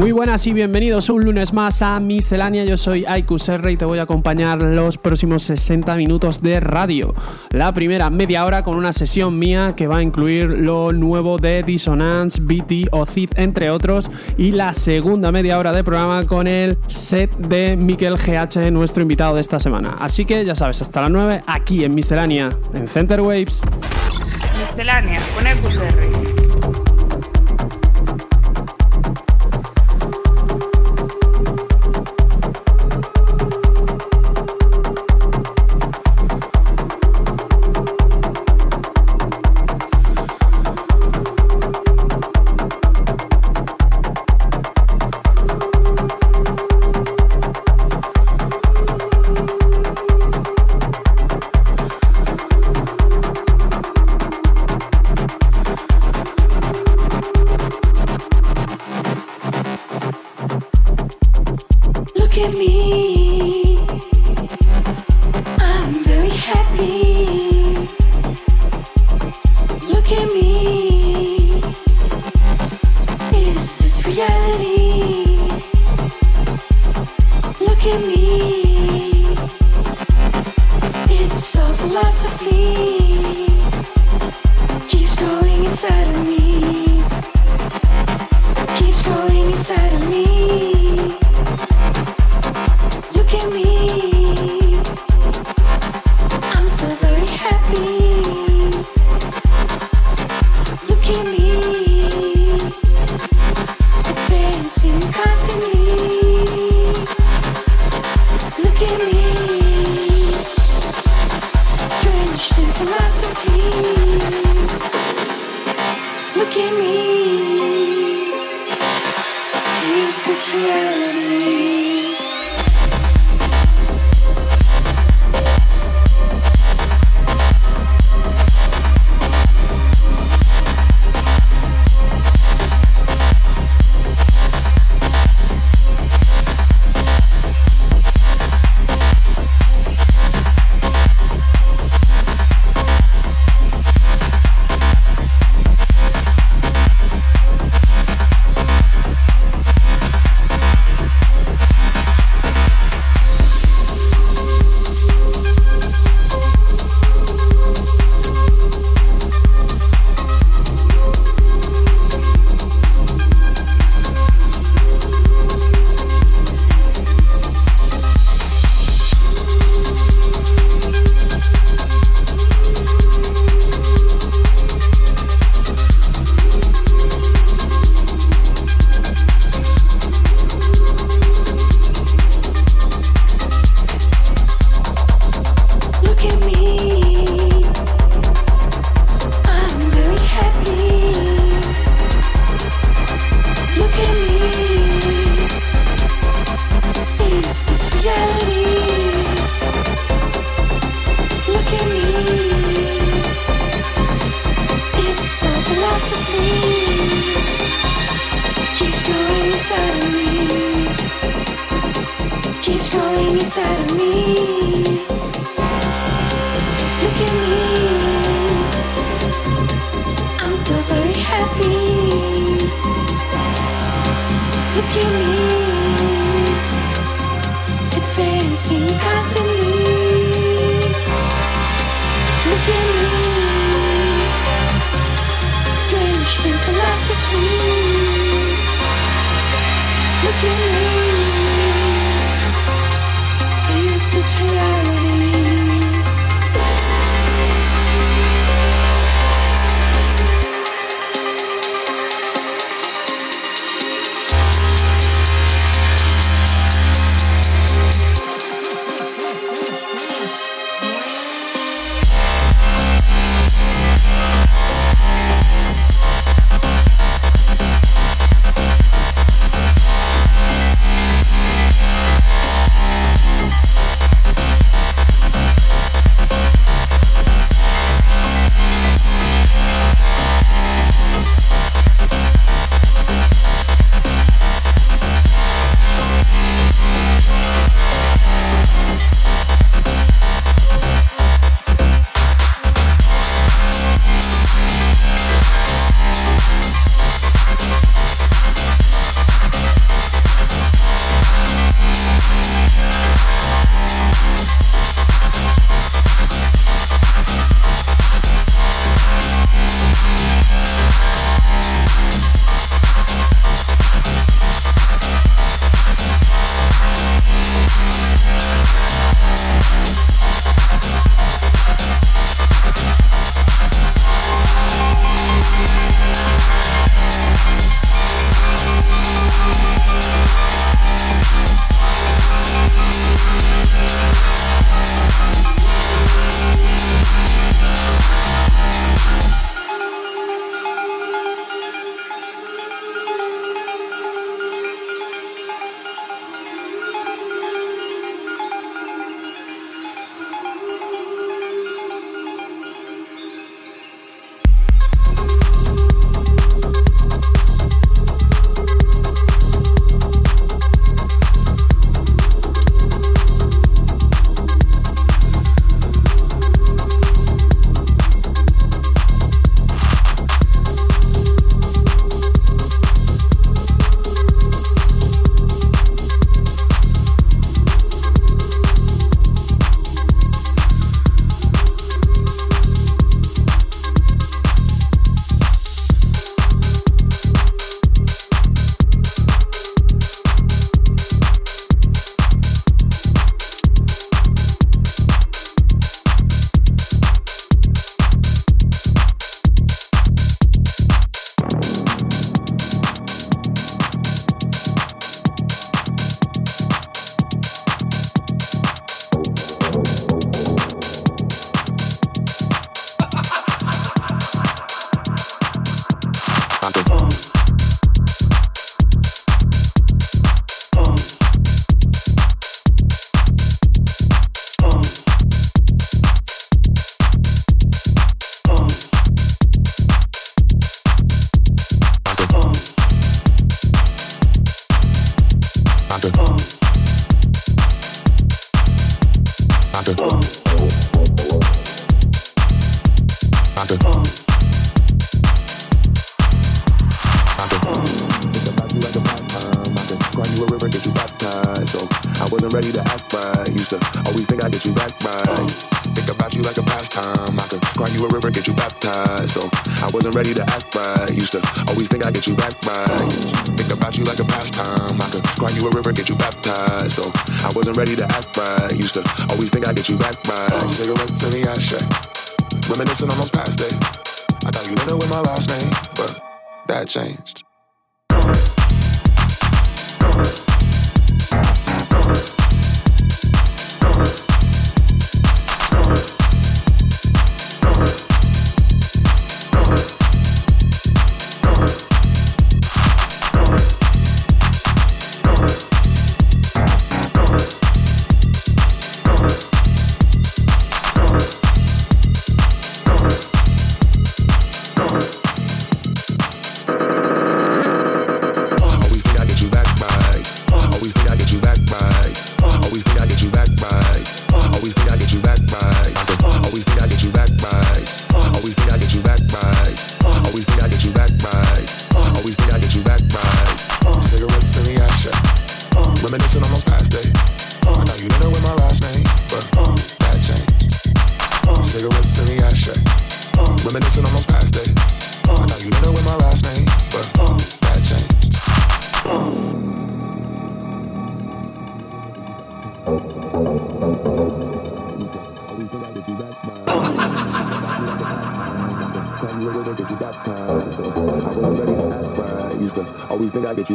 Muy buenas y bienvenidos un lunes más a Miscelánea. Yo soy Aikus R y te voy a acompañar los próximos 60 minutos de radio. La primera media hora con una sesión mía que va a incluir lo nuevo de Dissonance, BT o Cid, entre otros. Y la segunda media hora de programa con el set de Mikel GH, nuestro invitado de esta semana. Así que ya sabes, hasta las 9 aquí en Miscelánea, en Center Waves. Miscelánea con Aikus R.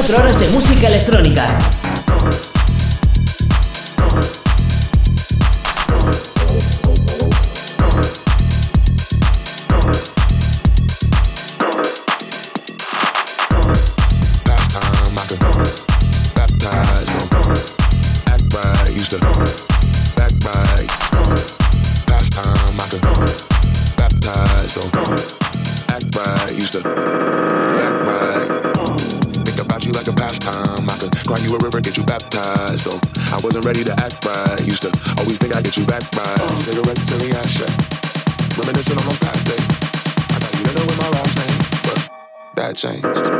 24 horas de música electrónica. wasn't ready to act right. Used to always think I'd get you back right. cigarette, Cigarettes in the ashtray. Reminiscing on my past day. I thought you'd know what my last name, but that changed.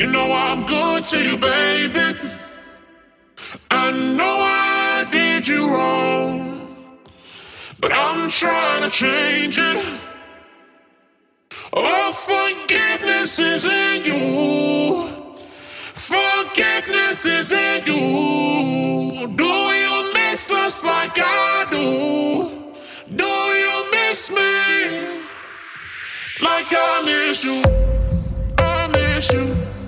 You know I'm good to you, baby. I know I did you wrong, but I'm trying to change it. Oh, forgiveness is in you. Forgiveness is in you. Do you miss us like I do? Do you miss me like I miss you? I miss you.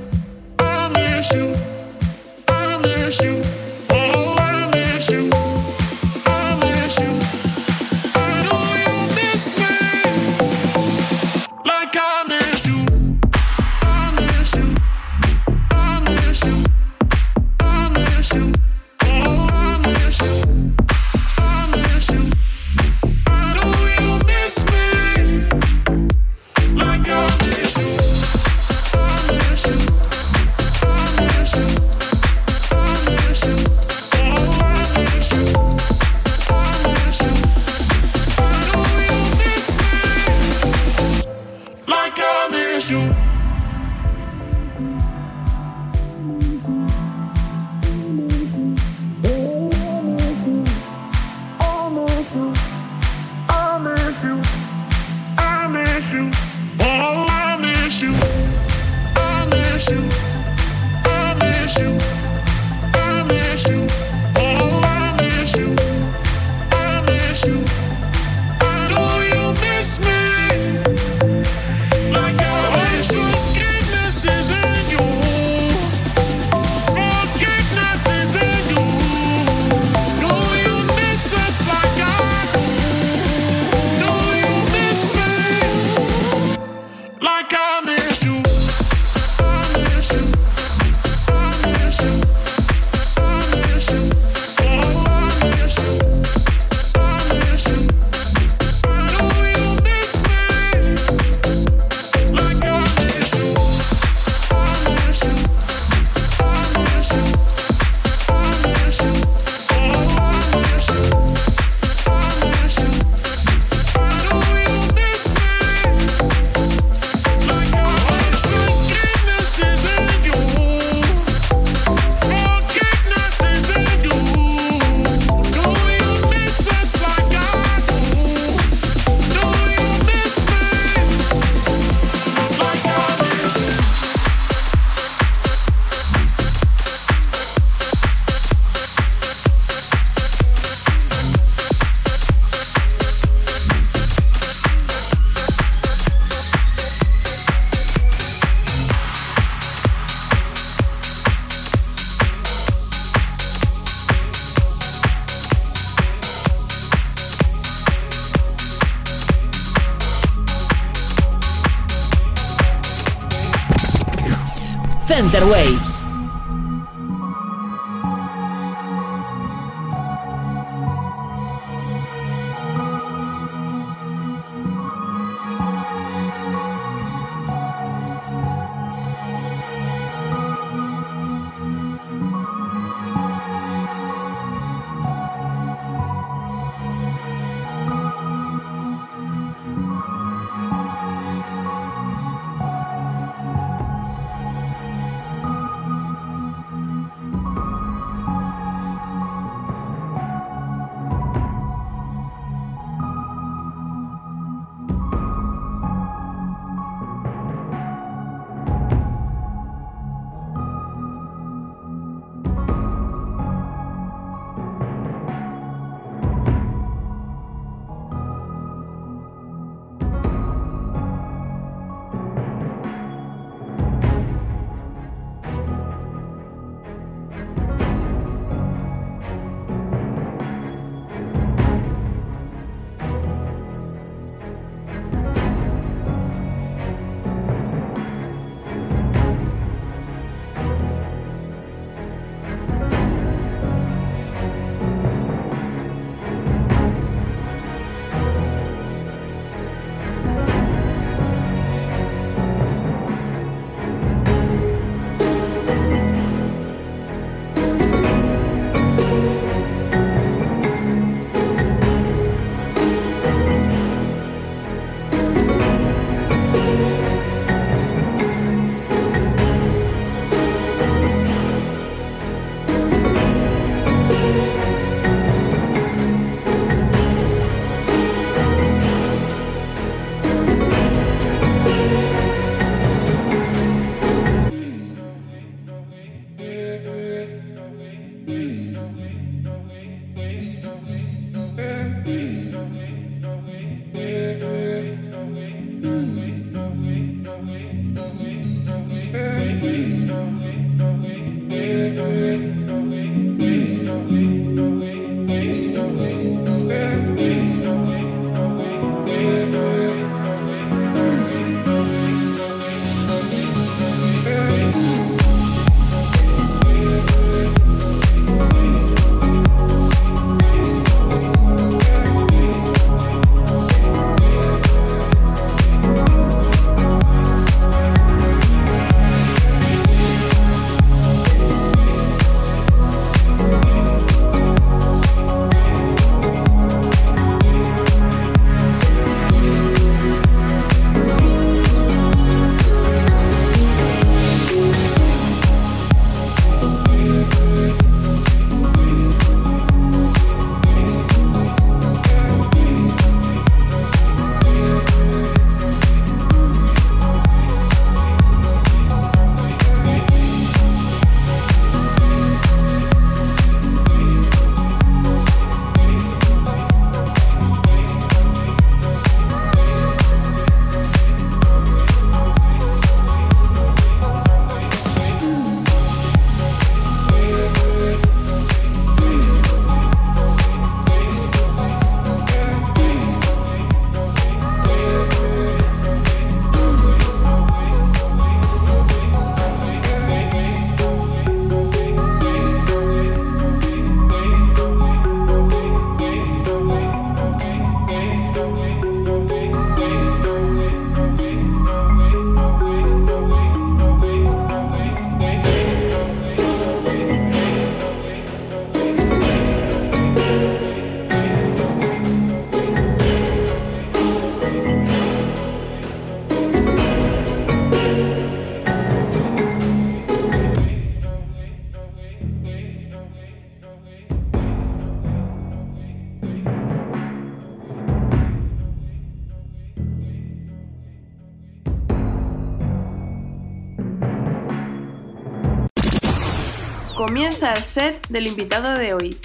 Comienza el set del invitado de hoy.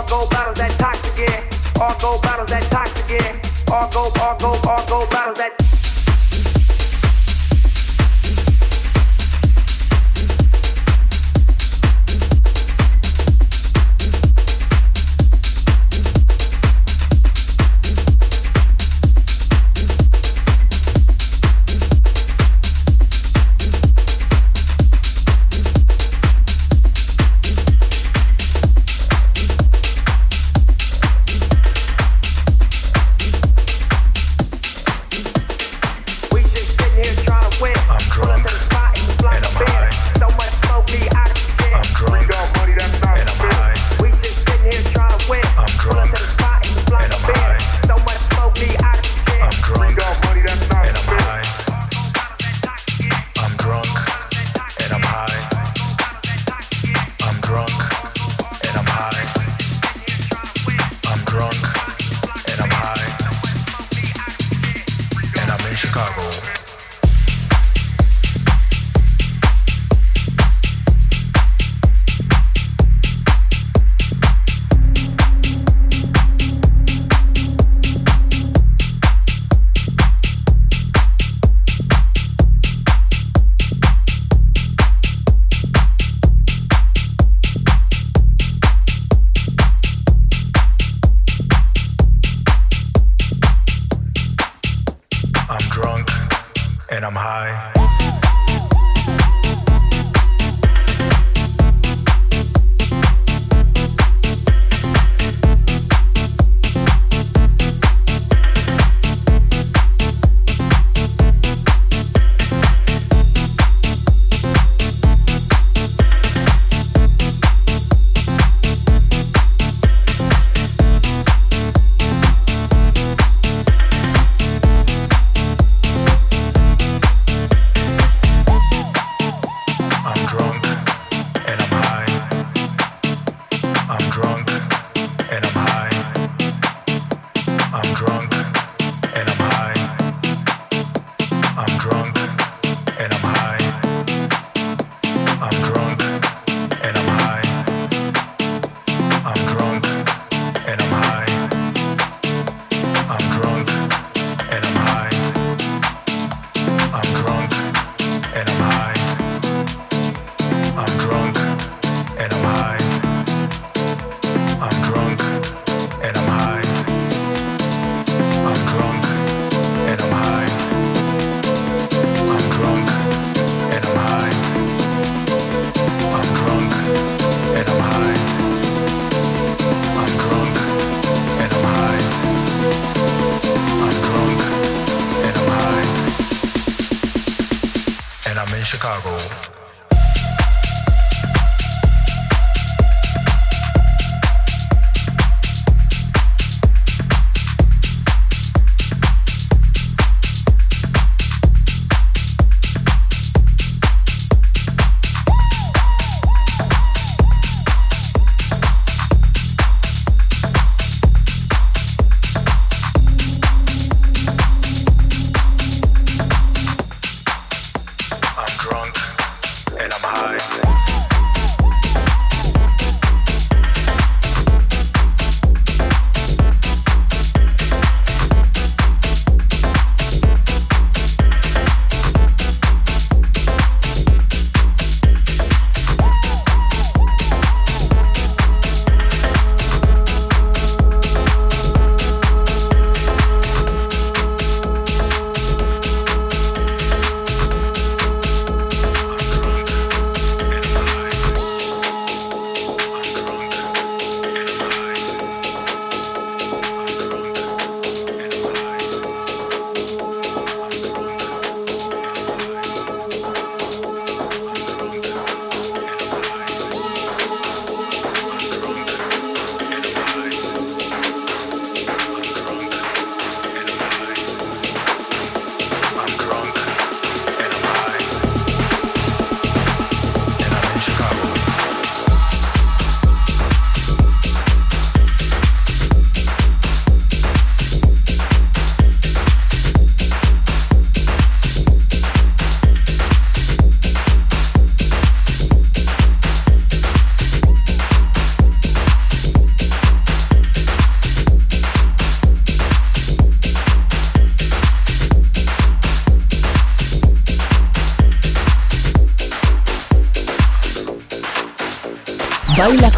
all go bottles that toxic, yeah. All gold bottles that toxic, yeah. All gold, all all bottles that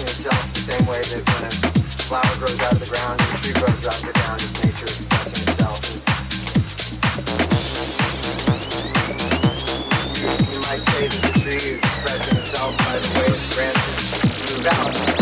in itself the same way that when a flower grows out of the ground and a tree grows out of the ground, it's nature expressing itself. You, you might say that the tree is expressing itself by the way its branches move out.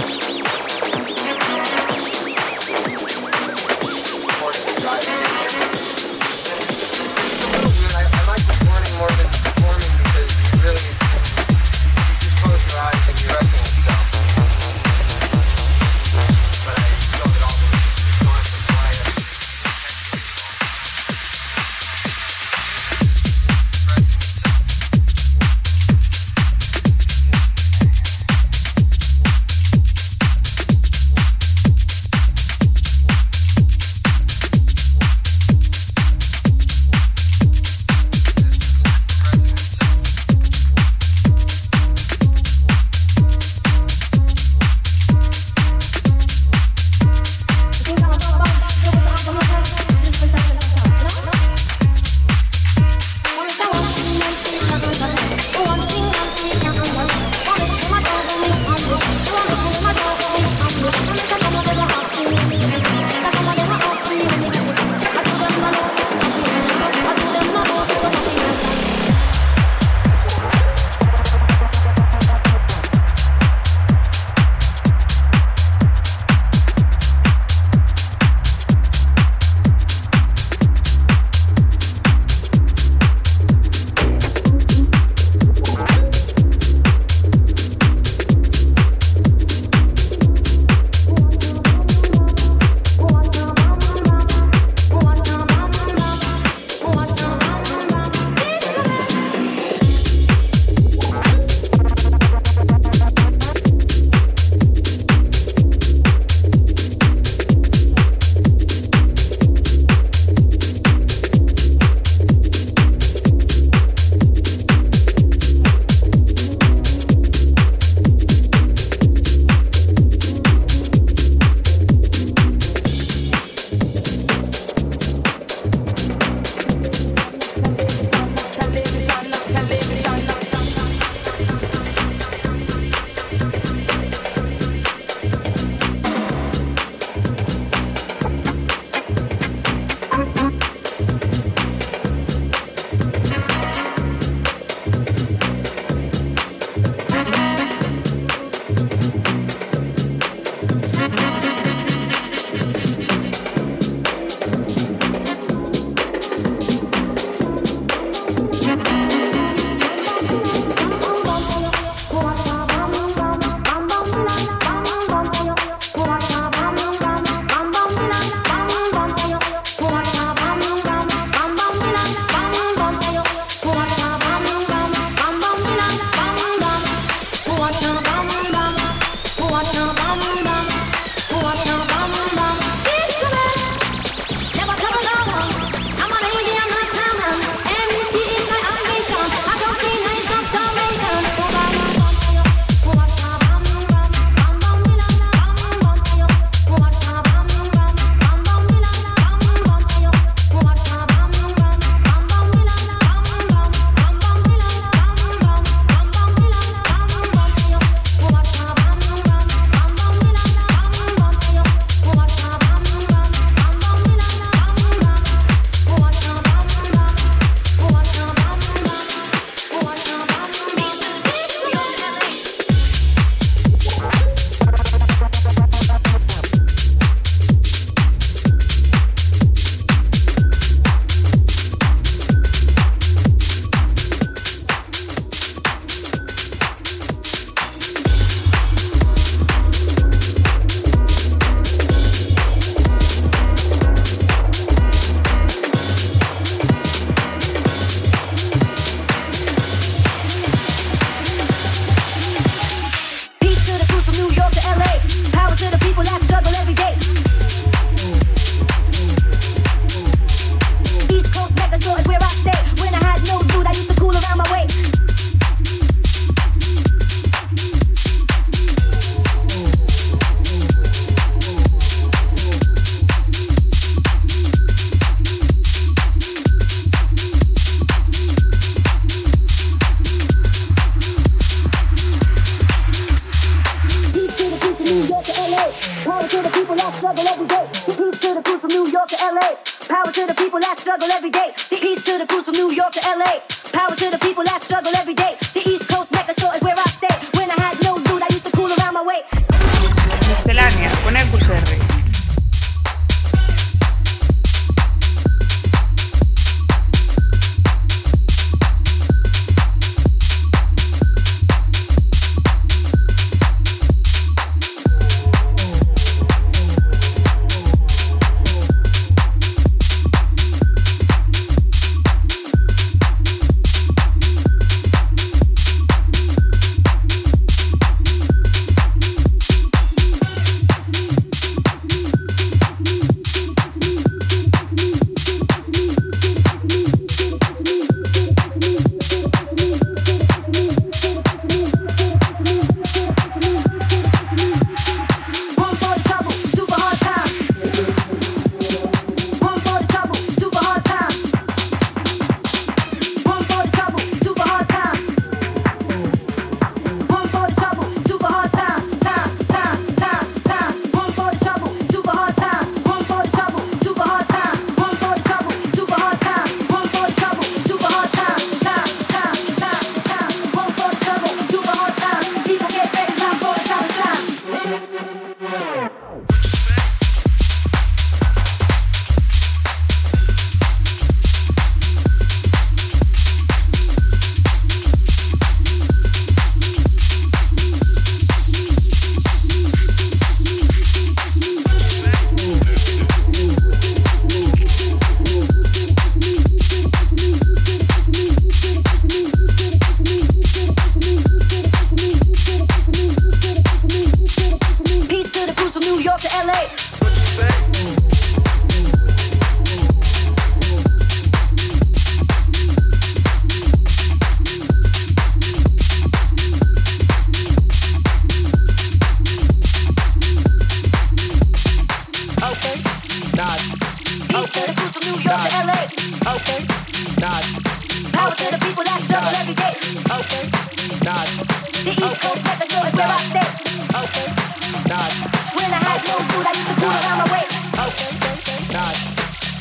Okay,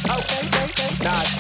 nah, nah. Okay, nah,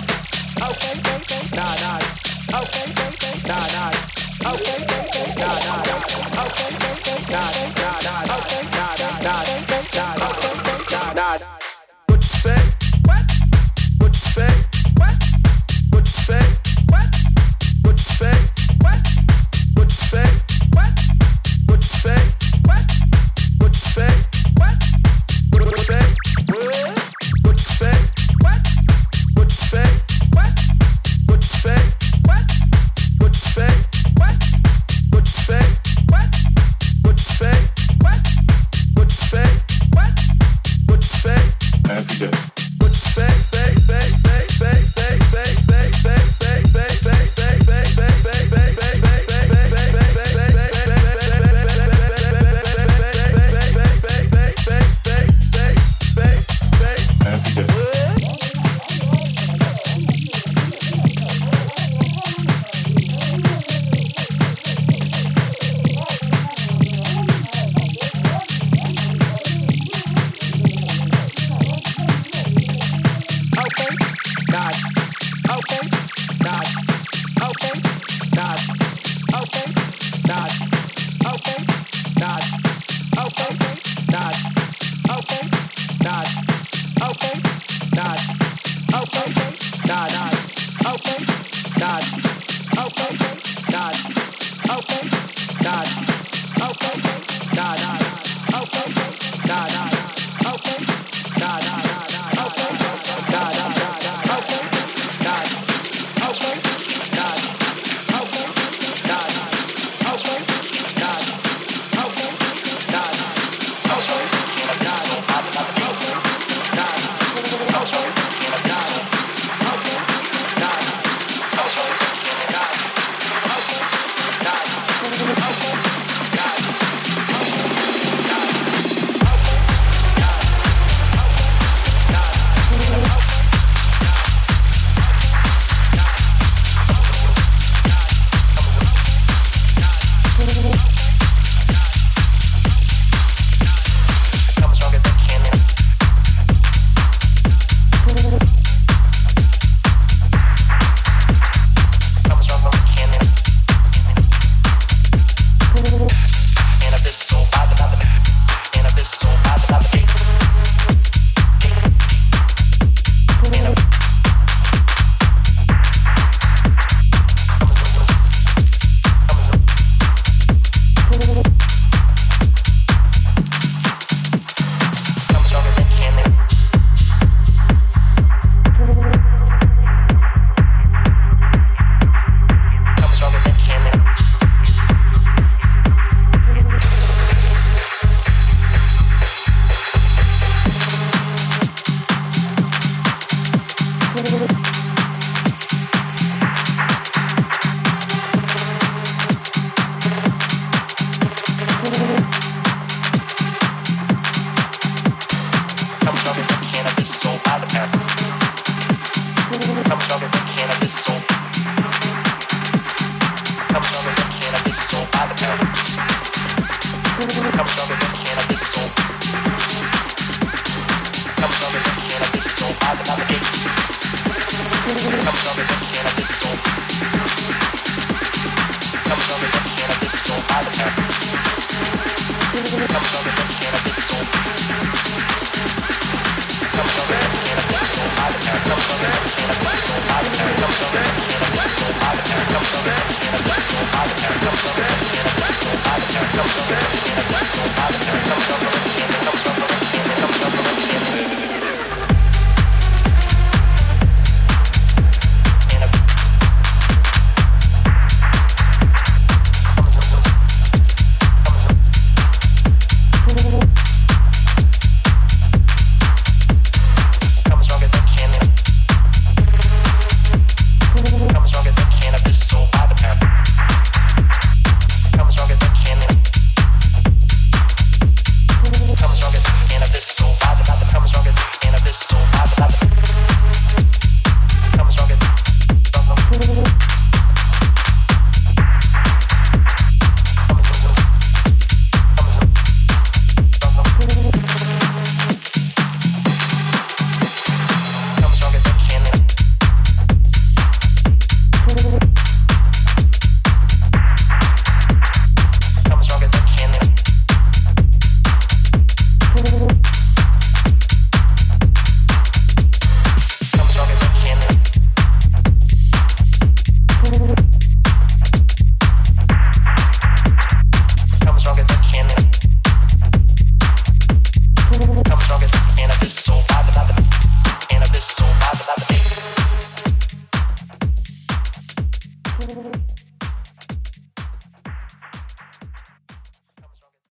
another.